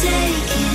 take it.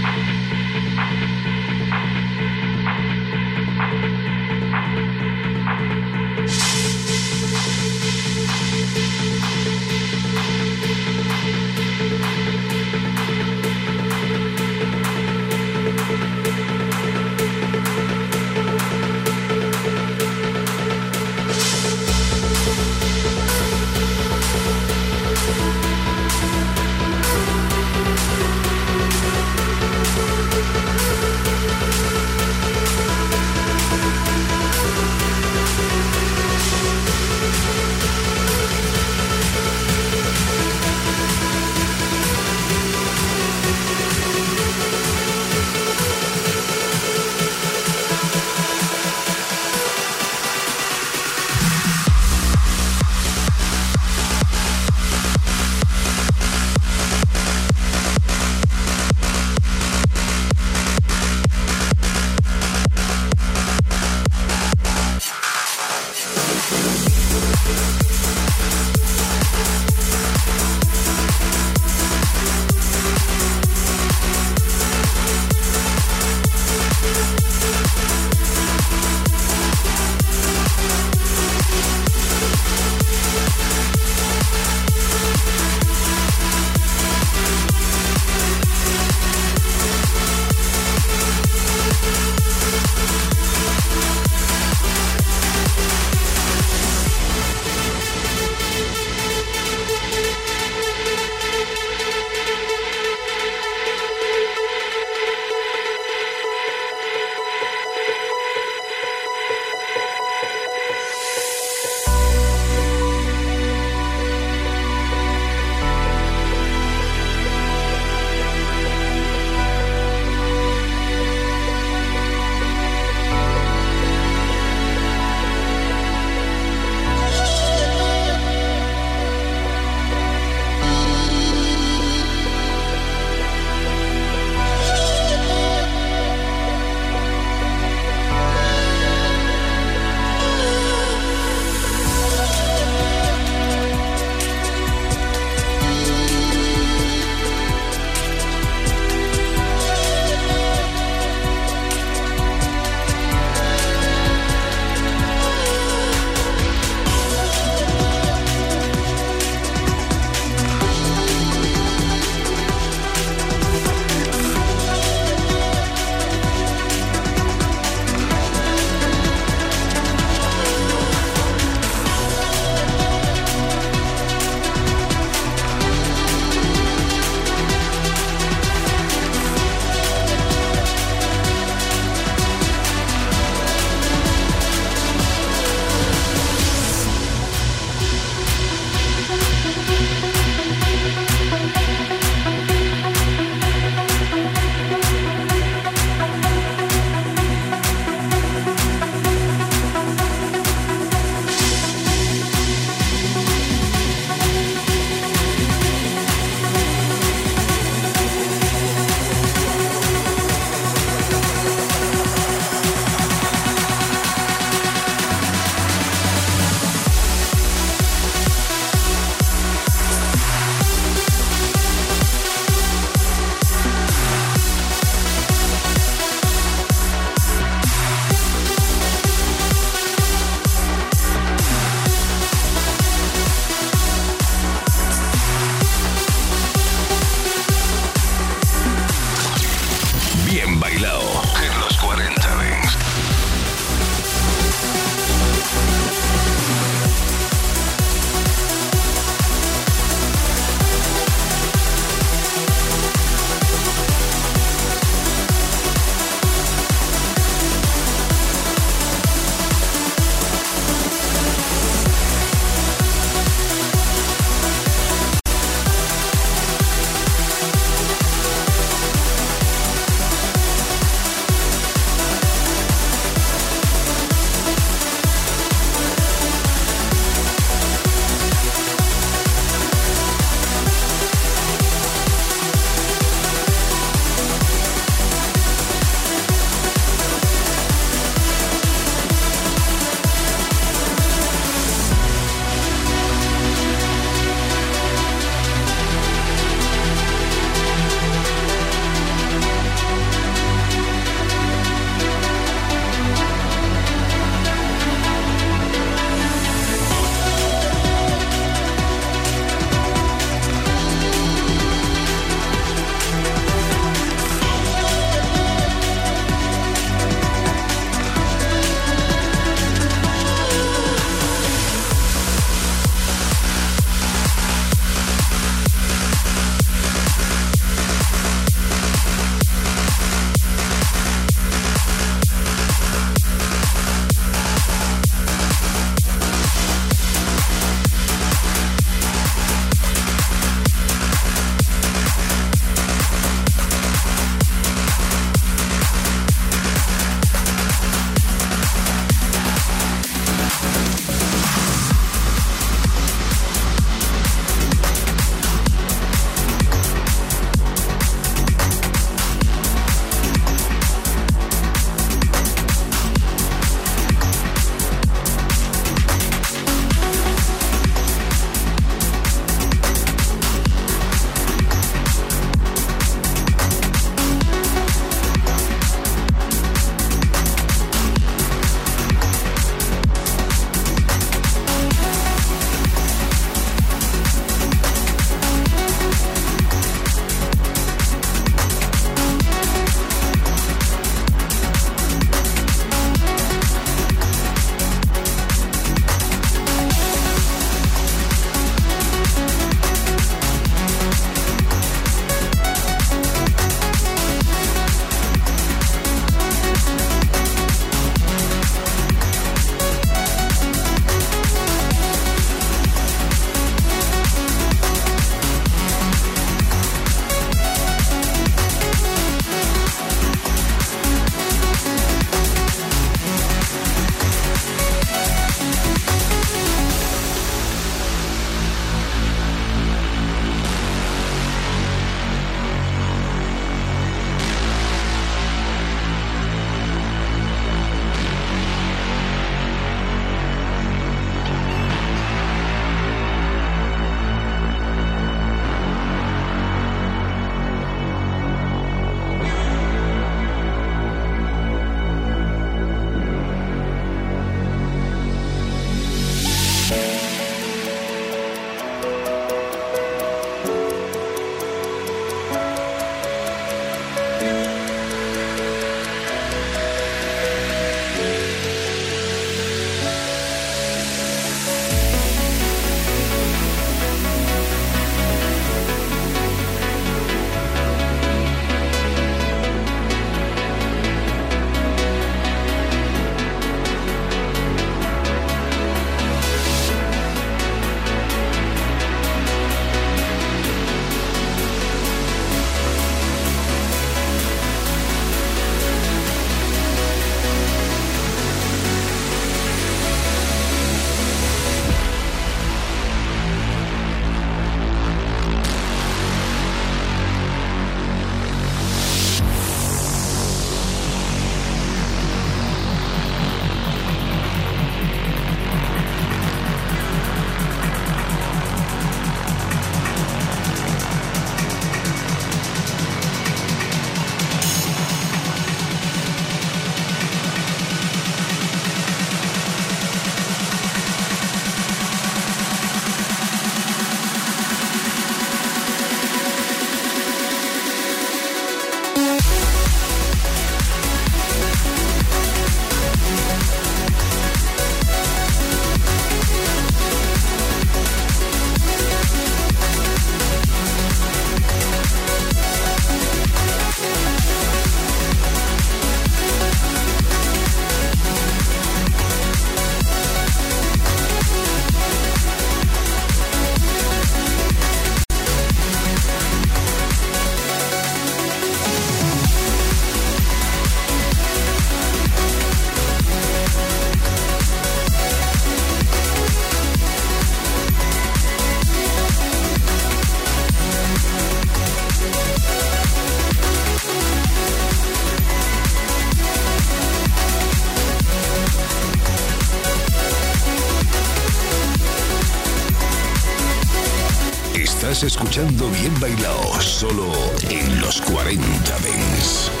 Escuchando Bien Bailado, solo en los 40 Dents.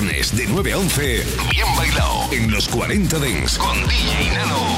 Viernes de 9 a 11, bien bailado en los 40 Dents con DJ Nano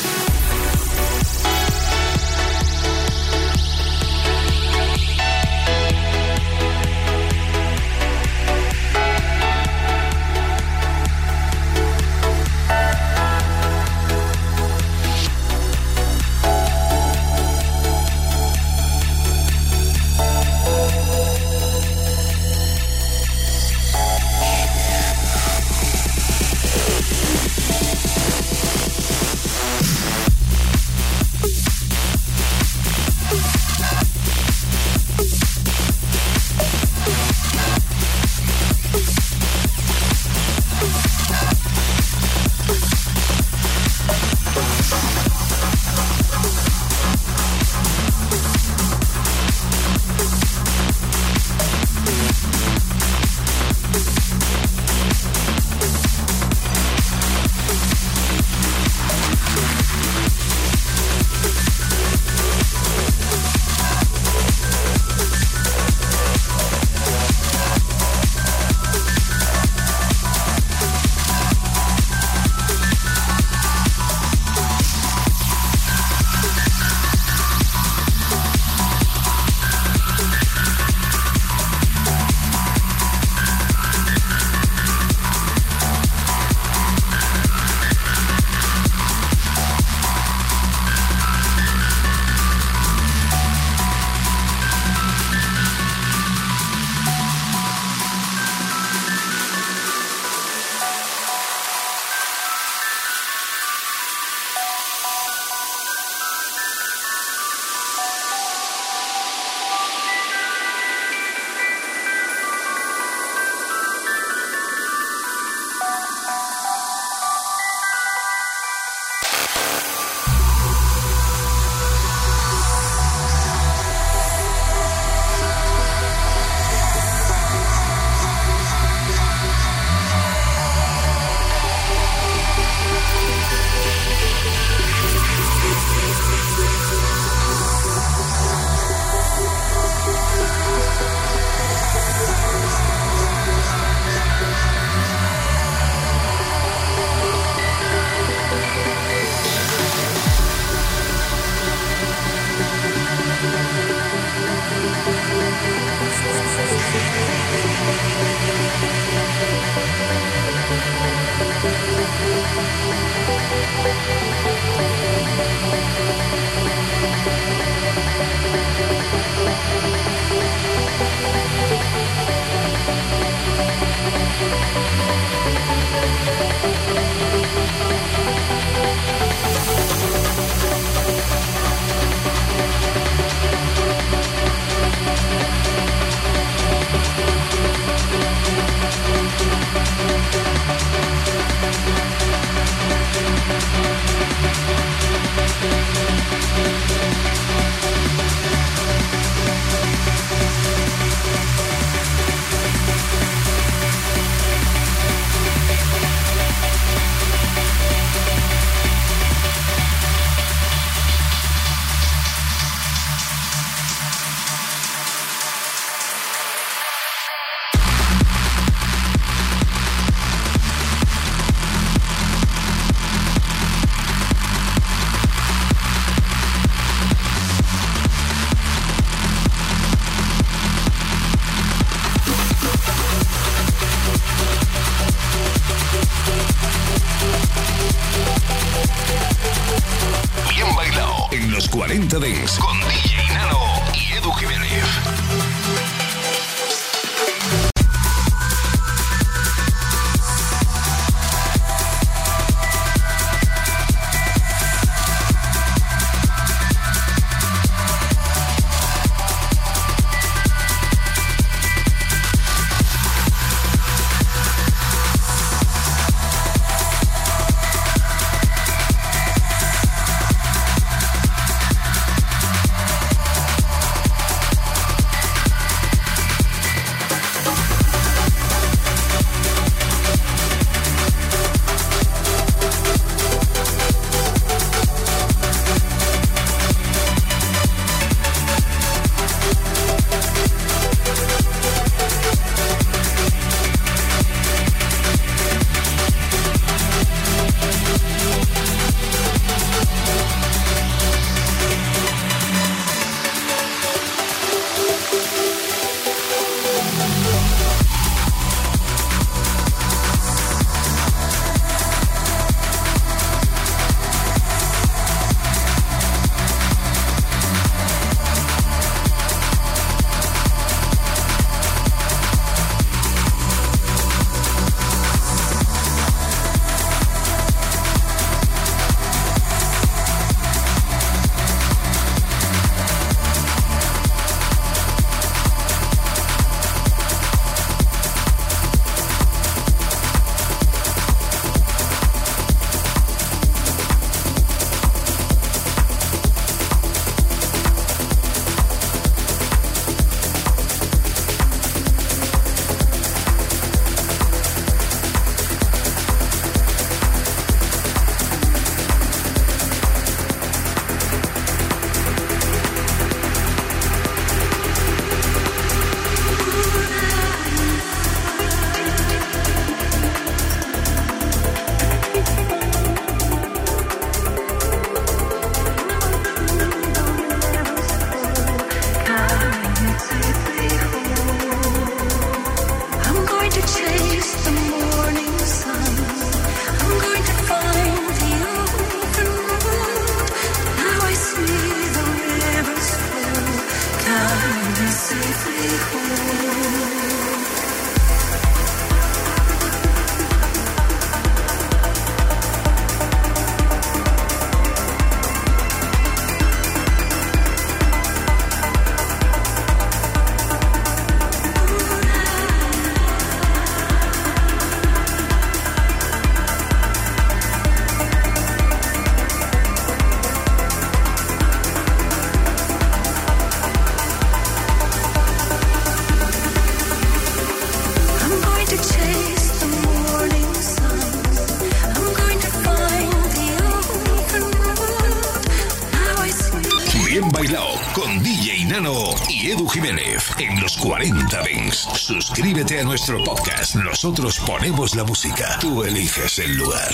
Suscríbete a nuestro podcast. Nosotros ponemos la música. Tú eliges el lugar.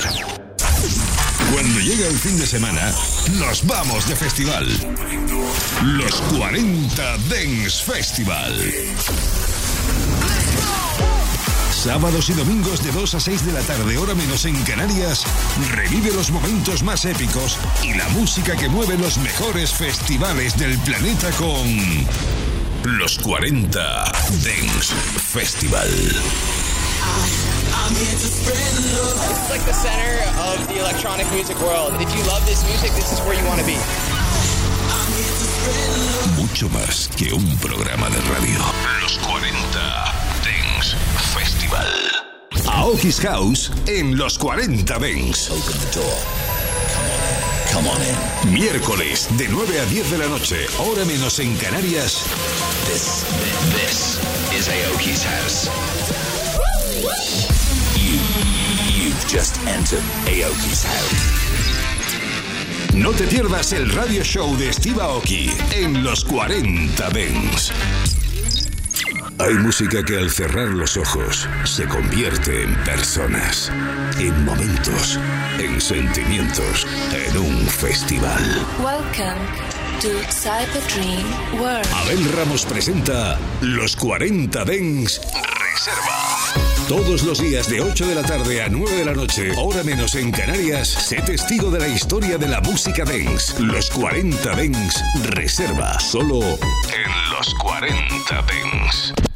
Cuando llega el fin de semana, nos vamos de festival. Los 40 Dance Festival. Sábados y domingos de 2 a 6 de la tarde, hora menos en Canarias, revive los momentos más épicos y la música que mueve los mejores festivales del planeta con los 40 Dance Festival. It's like the center of the electronic music world. If you love this music, this is where you want to be. Mucho más que un programa de radio. Los 40 Dance Festival. Aoki's House en los 40 Dance. Open the door. Come on in. Come on in. Miércoles de 9 a 10 de la noche, hora menos en Canarias. This, this is Aoki's house. You, you've just entered Aoki's house. No te pierdas el radio show de Steve Aoki en los 40 Dance. Hay música que al cerrar los ojos se convierte en personas, en momentos, en sentimientos, en un festival. Welcome to Cyber Dream World. Abel Ramos presenta Los 40 Dens Reserva. Todos los días de 8 de la tarde a 9 de la noche, hora menos en Canarias, sé testigo de la historia de la música dance. Los 40 Dens Reserva, solo en los 40 Dens.